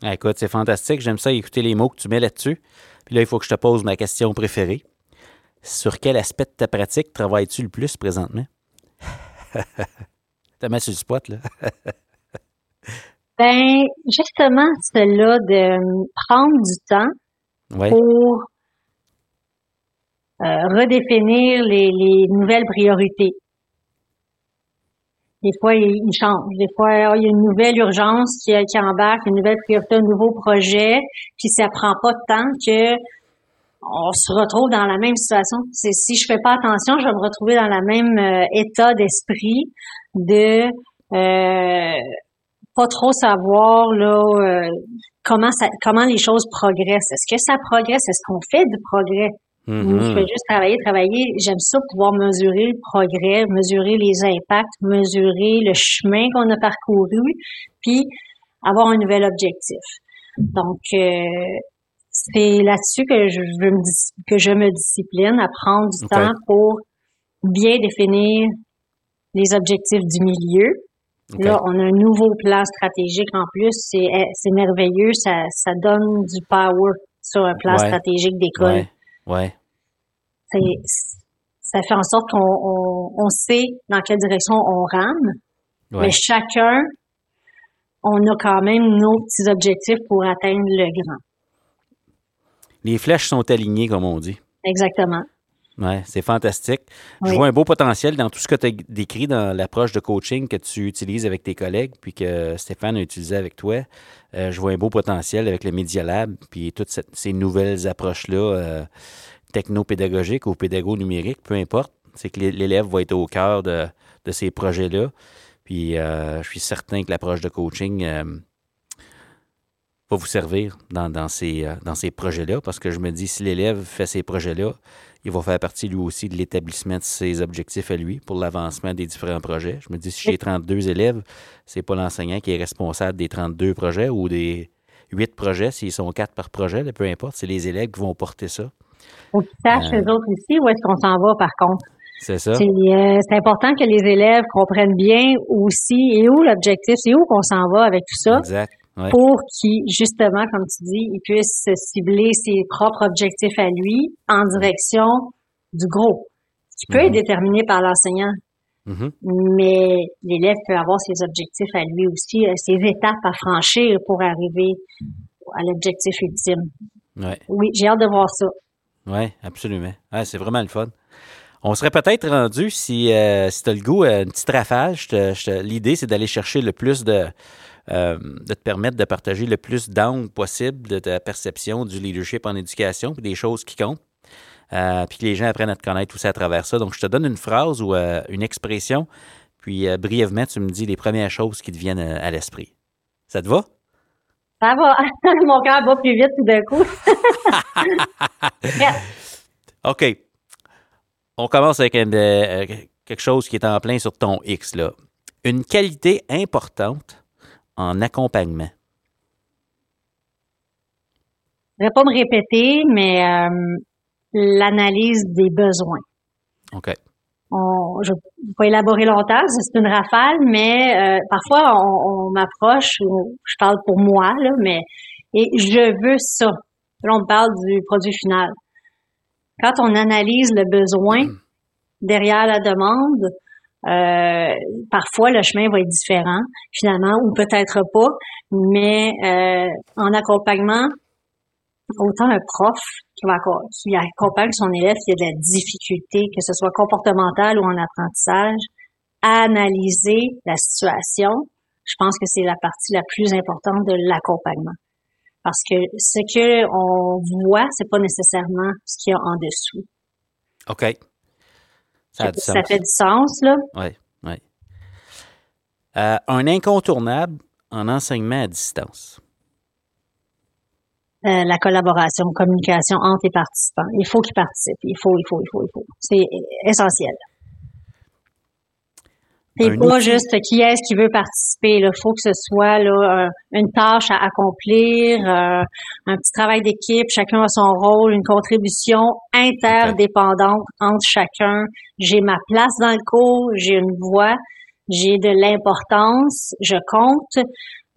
Ah, écoute, c'est fantastique. J'aime ça écouter les mots que tu mets là-dessus. Puis là, il faut que je te pose ma question préférée. Sur quel aspect de ta pratique travailles-tu le plus présentement? T'as mis sur le spot, là. ben, justement, celle-là de prendre du temps pour euh, redéfinir les, les, nouvelles priorités. des fois, il, change. Des fois, ah, il y a une nouvelle urgence qui, qui embarque, une nouvelle priorité, un nouveau projet, puis ça prend pas de temps que on se retrouve dans la même situation. C'est si je fais pas attention, je vais me retrouver dans le même euh, état d'esprit de euh, pas trop savoir là euh, comment ça, comment les choses progressent. Est-ce que ça progresse? Est-ce qu'on fait du progrès? Ou je fais juste travailler, travailler. J'aime ça pouvoir mesurer le progrès, mesurer les impacts, mesurer le chemin qu'on a parcouru, puis avoir un nouvel objectif. Donc, c'est là-dessus que je veux me que je me discipline à prendre du temps pour bien définir les objectifs du milieu. Là, on a un nouveau plan stratégique en plus. C'est, eh, merveilleux. Ça, ça donne du power sur un plan stratégique d'école. Ouais. Ça fait en sorte qu'on on, on sait dans quelle direction on rame. Mais chacun, on a quand même nos petits objectifs pour atteindre le grand les flèches sont alignées, comme on dit. Exactement. Ouais, c'est fantastique. Je vois un beau potentiel dans tout ce que tu as décrit dans l'approche de coaching que tu utilises avec tes collègues, puis que Stéphane a utilisé avec toi. Euh, je vois un beau potentiel avec le Media Lab, puis toutes ces nouvelles approches-là, euh, techno-pédagogiques ou pédago-numériques, peu importe. C'est que l'élève va être au cœur de, ces projets-là. Puis euh, je suis certain que l'approche de coaching va vous servir dans, dans ces, euh, dans ces projets-là, parce que je me dis, si l'élève fait ces projets-là, il va faire partie lui aussi de l'établissement de ses objectifs à lui pour l'avancement des différents projets. Je me dis, si j'ai 32 élèves, c'est pas l'enseignant qui est responsable des 32 projets ou des 8 projets, s'ils sont 4 par projet, peu importe, c'est les élèves qui vont porter ça. Faut qu'ils sachent, euh, autres aussi, où est-ce qu'on s'en va, par contre. C'est ça. Euh, c'est important que les élèves comprennent bien aussi et où l'objectif, c'est où qu'on s'en va avec tout ça. Exact pour qu'il, justement, comme tu dis, il puisse cibler ses propres objectifs à lui en direction du gros, qui peut être mm-hmm. déterminé par l'enseignant. Mm-hmm. Mais l'élève peut avoir ses objectifs à lui aussi, euh, ses étapes à franchir pour arriver à l'objectif ultime. Oui, j'ai hâte de voir ça. Oui, absolument. c'est vraiment le fun. On serait peut-être rendu, si, euh, si tu as le goût, euh, une petite rafale. L'idée, c'est d'aller chercher le plus de, euh, de te permettre de partager le plus d'angles possible de ta perception du leadership en éducation, puis des choses qui comptent. Euh, puis que les gens apprennent à te connaître tout ça à travers ça. Donc, je te donne une phrase ou euh, une expression, puis brièvement, tu me dis les premières choses qui te viennent à, l'esprit. Ça te va? Ça va. Mon cœur va plus vite tout d'un coup. OK. On commence avec quelque chose qui est en plein sur ton X. Là. Une qualité importante en accompagnement? Je ne vais pas me répéter, mais euh, l'analyse des besoins. OK. je ne vais pas élaborer longtemps, c'est une rafale, mais euh, parfois on, m'approche, je parle pour moi, là, mais et je veux ça. Là, on parle du produit final. Quand on analyse le besoin hmm. derrière la demande, euh, parfois, le chemin va être différent, finalement, ou peut-être pas, mais euh, en accompagnement, autant un prof qui, va, qui accompagne son élève qui a de la difficulté, que ce soit comportemental ou en apprentissage, à analyser la situation, je pense que c'est la partie la plus importante de l'accompagnement. Parce que ce que on voit, c'est pas nécessairement ce qu'il y a en dessous. OK. Ça, fait du sens, là. Oui, oui. Euh, un incontournable en enseignement à distance. Euh, la collaboration, communication entre les participants. Il faut qu'ils participent. Il faut, il faut, il faut, il faut. C'est essentiel. C'est pas juste qui est-ce qui veut participer. Il faut que ce soit là, une tâche à accomplir, euh, un petit travail d'équipe, chacun a son rôle, une contribution interdépendante entre chacun. J'ai ma place dans le cours, j'ai une voix, j'ai de l'importance, je compte.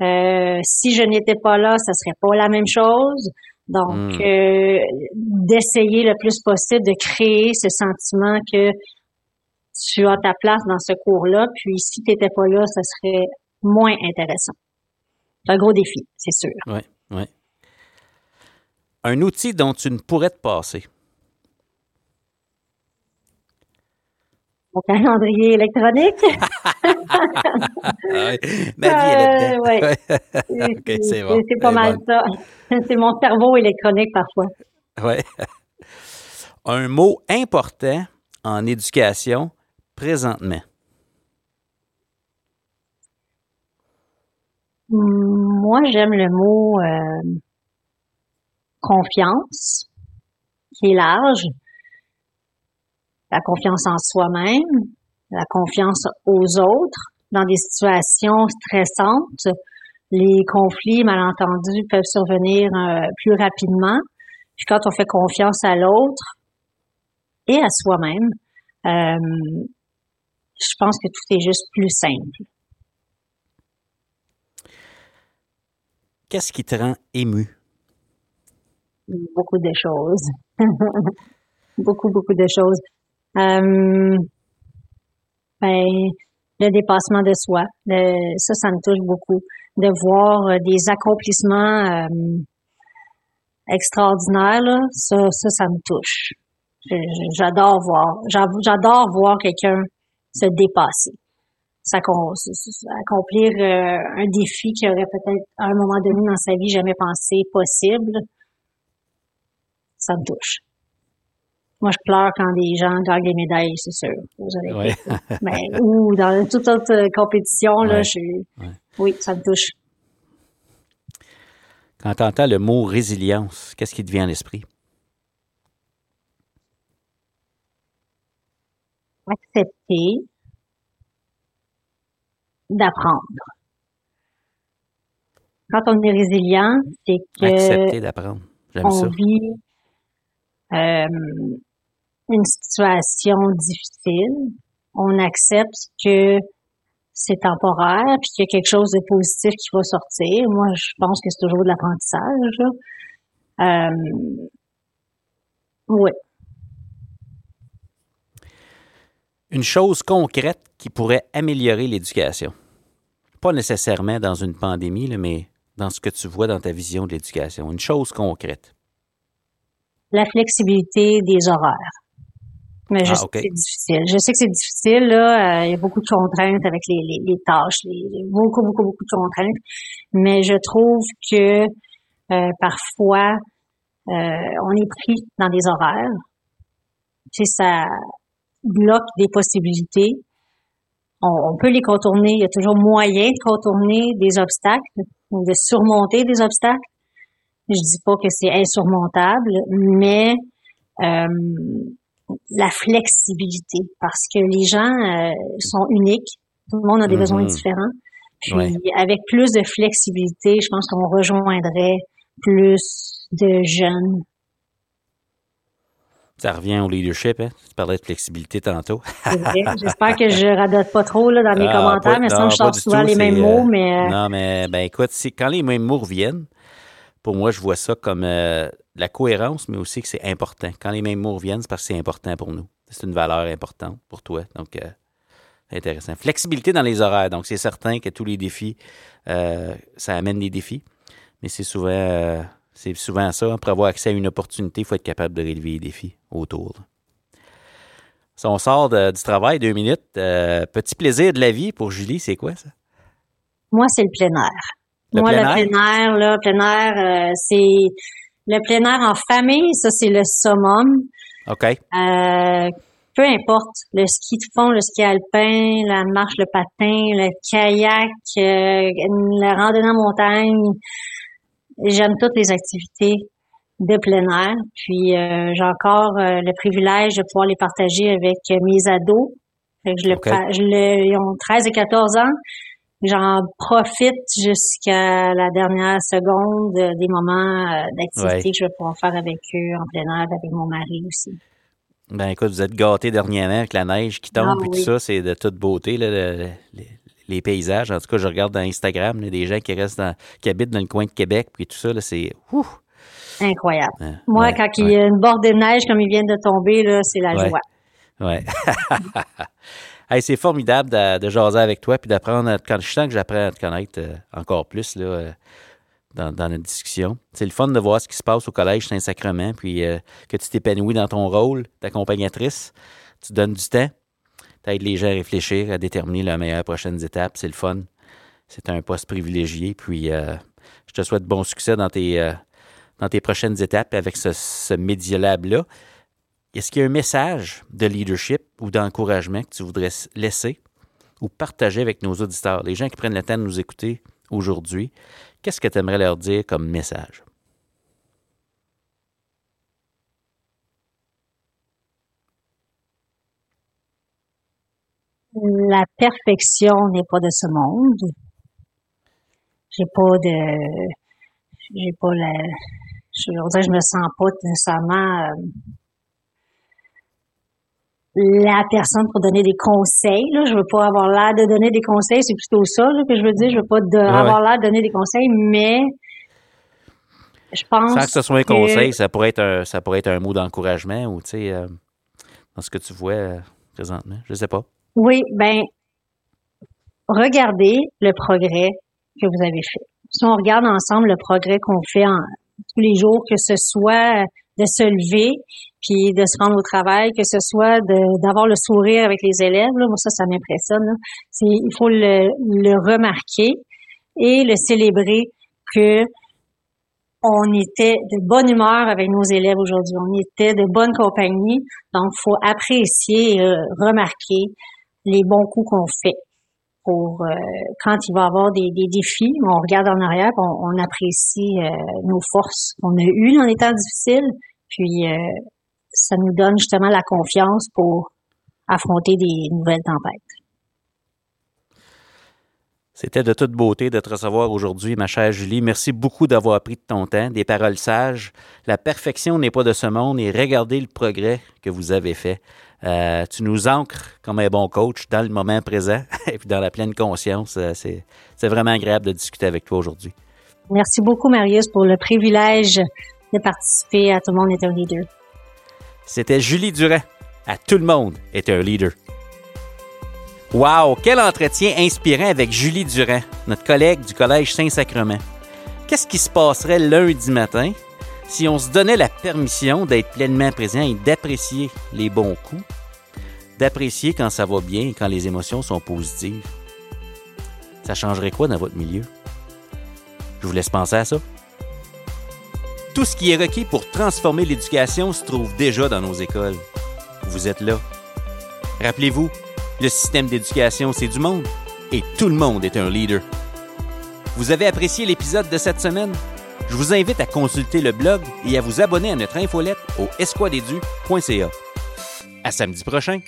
Euh, si je n'étais pas là, ça serait pas la même chose. Donc, hmm. euh, d'essayer le plus possible de créer ce sentiment que tu as ta place dans ce cours-là, puis si tu n'étais pas là, ça serait moins intéressant. C'est un gros défi, c'est sûr. Oui, oui. Un outil dont tu ne pourrais te passer. Mon calendrier électronique. Ma vie est. Euh, ouais. c'est bon. C'est pas mal ça. C'est mon cerveau électronique parfois. Oui. Un mot important en éducation présentement? Moi, j'aime le mot euh, confiance, qui est large. La confiance en soi-même, la confiance aux autres dans des situations stressantes. Les conflits, malentendus, peuvent survenir euh, plus rapidement. Puis quand on fait confiance à l'autre et à soi-même, euh, je pense que tout est juste plus simple. Qu'est-ce qui te rend ému? Beaucoup de choses. beaucoup, beaucoup de choses. Euh, ben, le dépassement de soi, ça, ça me touche beaucoup. De voir euh, des accomplissements euh, extraordinaires, là, ça, ça, ça me touche. J'adore voir, j'adore voir quelqu'un se dépasser accomplir euh, un défi qui aurait peut-être à un moment donné dans sa vie jamais pensé possible, ça me touche. Moi, je pleure quand des gens gagnent des médailles, c'est sûr. Mais, ou dans toute autre compétition, là, je, oui, ça me touche. Quand tu entends le mot résilience, qu'est-ce qui te vient à l'esprit? Accepter, d'apprendre. Quand on est résilient, c'est que accepter d'apprendre. on vit euh, une situation difficile, on accepte que c'est temporaire, puis qu'il y a quelque chose de positif qui va sortir. Moi, je pense que c'est toujours de l'apprentissage. Euh, oui. Une chose concrète qui pourrait améliorer l'éducation pas nécessairement dans une pandémie, mais dans ce que tu vois dans ta vision de l'éducation, une chose concrète? La flexibilité des horaires. Mais je ah, sais que c'est difficile. Je sais que c'est difficile, là. Euh, il y a beaucoup de contraintes avec les, tâches, beaucoup, beaucoup, beaucoup de contraintes. Mais je trouve que euh, parfois, euh, on est pris dans des horaires. Tu sais, ça bloque des possibilités on, peut les contourner. Il y a toujours moyen de contourner des obstacles ou de surmonter des obstacles. Je dis pas que c'est insurmontable, mais euh, la flexibilité, parce que les gens euh, sont uniques, tout le monde a des besoins mm-hmm. différents. Puis avec plus de flexibilité, je pense qu'on rejoindrait plus de jeunes ça revient au leadership, hein? Tu parlais de flexibilité tantôt. J'espère que je radote pas trop là, dans mes ah, commentaires, mais ça, je sors souvent les mêmes mots. Euh, mais... Euh, non, mais ben écoute, quand les mêmes mots reviennent, pour moi, je vois ça comme euh, la cohérence, mais aussi que c'est important. Quand les mêmes mots reviennent, c'est parce que c'est important pour nous. C'est une valeur importante pour toi. Donc, intéressant. Flexibilité dans les horaires. Donc, c'est certain que tous les défis, ça amène des défis, mais c'est souvent c'est souvent ça. Pour avoir accès à une opportunité, il faut être capable de relever les défis autour. Si on sort du travail, deux minutes, euh, petit plaisir de la vie pour Julie, c'est quoi ça? Moi, c'est le plein air. Moi, le plein air, là, plein air, euh, c'est le plein air en famille, ça, c'est le summum. OK. Euh, peu importe, le ski de fond, le ski alpin, la marche, le patin, le kayak, la randonnée en montagne, J'aime toutes les activités de plein air. Puis euh, j'ai encore euh, le privilège de pouvoir les partager avec mes ados. je le, je le, ils ont 13 et 14 ans. J'en profite jusqu'à la dernière seconde des moments euh, d'activité que je vais pouvoir faire avec eux en plein air, avec mon mari aussi. Ben écoute, vous êtes gâtés dernièrement avec la neige qui tombe et ah tout ça, c'est de toute beauté. Là, les paysages. En tout cas, je regarde dans Instagram des gens qui restent qui habitent dans le coin de Québec, puis tout ça, c'est incroyable. Moi, quand il y a une bordée de neige comme il vient de tomber, là, c'est la joie. Ouais. c'est formidable de, jaser avec toi puis d'apprendre. Quand je sens que j'apprends à te connaître euh, encore plus là, euh, dans, notre discussion. C'est le fun de voir ce qui se passe au collège Saint-Sacrement, puis euh, que tu t'épanouis dans ton rôle d'accompagnatrice. Tu donnes du temps. t'aides les gens à réfléchir, à déterminer les meilleures prochaines étapes. C'est le fun. C'est un poste privilégié. Puis, euh, je te souhaite bon succès dans tes, euh, dans tes prochaines étapes avec ce, ce Media-Lab-là. Est-ce qu'il y a un message de leadership ou d'encouragement que tu voudrais laisser ou partager avec nos auditeurs, les gens qui prennent le temps de nous écouter aujourd'hui? Qu'est-ce que tu aimerais leur dire comme message? La perfection n'est pas de ce monde. J'ai pas de, j'ai pas la, je veux dire, je me sens pas nécessairement euh, la personne pour donner des conseils. Là. Je veux pas avoir l'air de donner des conseils, c'est plutôt ça là, que je veux dire. Je veux pas de, avoir l'air de donner des conseils, mais je pense. Sans que ce soit un conseil, ça pourrait être un, ça pourrait être un mot d'encouragement ou tu sais, euh, dans ce que tu vois euh, présentement. Je sais pas. Oui, ben, regardez le progrès que vous avez fait. Si on regarde ensemble le progrès qu'on fait en, tous les jours, que ce soit de se lever, puis de se rendre au travail, que ce soit d'avoir le sourire avec les élèves, moi ça, ça m'impressionne. il faut le, remarquer et le célébrer que on était de bonne humeur avec nos élèves aujourd'hui. On était de bonne compagnie. Donc, faut apprécier et remarquer les bons coups qu'on fait pour euh, quand il va y avoir des, défis, on regarde en arrière, on, on apprécie euh, nos forces qu'on a eues dans les temps difficiles, puis euh, ça nous donne justement la confiance pour affronter des nouvelles tempêtes. C'était de toute beauté de te recevoir aujourd'hui, ma chère Julie. Merci beaucoup d'avoir pris de ton temps, des paroles sages. La perfection n'est pas de ce monde et regardez le progrès que vous avez fait. Euh, tu nous ancres comme un bon coach dans le moment présent et puis dans la pleine conscience. Euh, c'est, c'est vraiment agréable de discuter avec toi aujourd'hui. Merci beaucoup, Marius, pour le privilège de participer à Tout le monde est un leader. C'était Julie Durand. À Tout le monde est un leader. Wow, quel entretien inspirant avec Julie Durand, notre collègue du Collège Saint-Sacrement. Qu'est-ce qui se passerait lundi matin si on se donnait la permission d'être pleinement présent et d'apprécier les bons coups, d'apprécier quand ça va bien et quand les émotions sont positives, ça changerait quoi dans votre milieu? Je vous laisse penser à ça. Tout ce qui est requis pour transformer l'éducation se trouve déjà dans nos écoles. Vous êtes là. Rappelez-vous, le système d'éducation, c'est du monde et tout le monde est un leader. Vous avez apprécié l'épisode de cette semaine? Je vous invite à consulter le blog et à vous abonner à notre infolette au esquadedu.ca. À samedi prochain!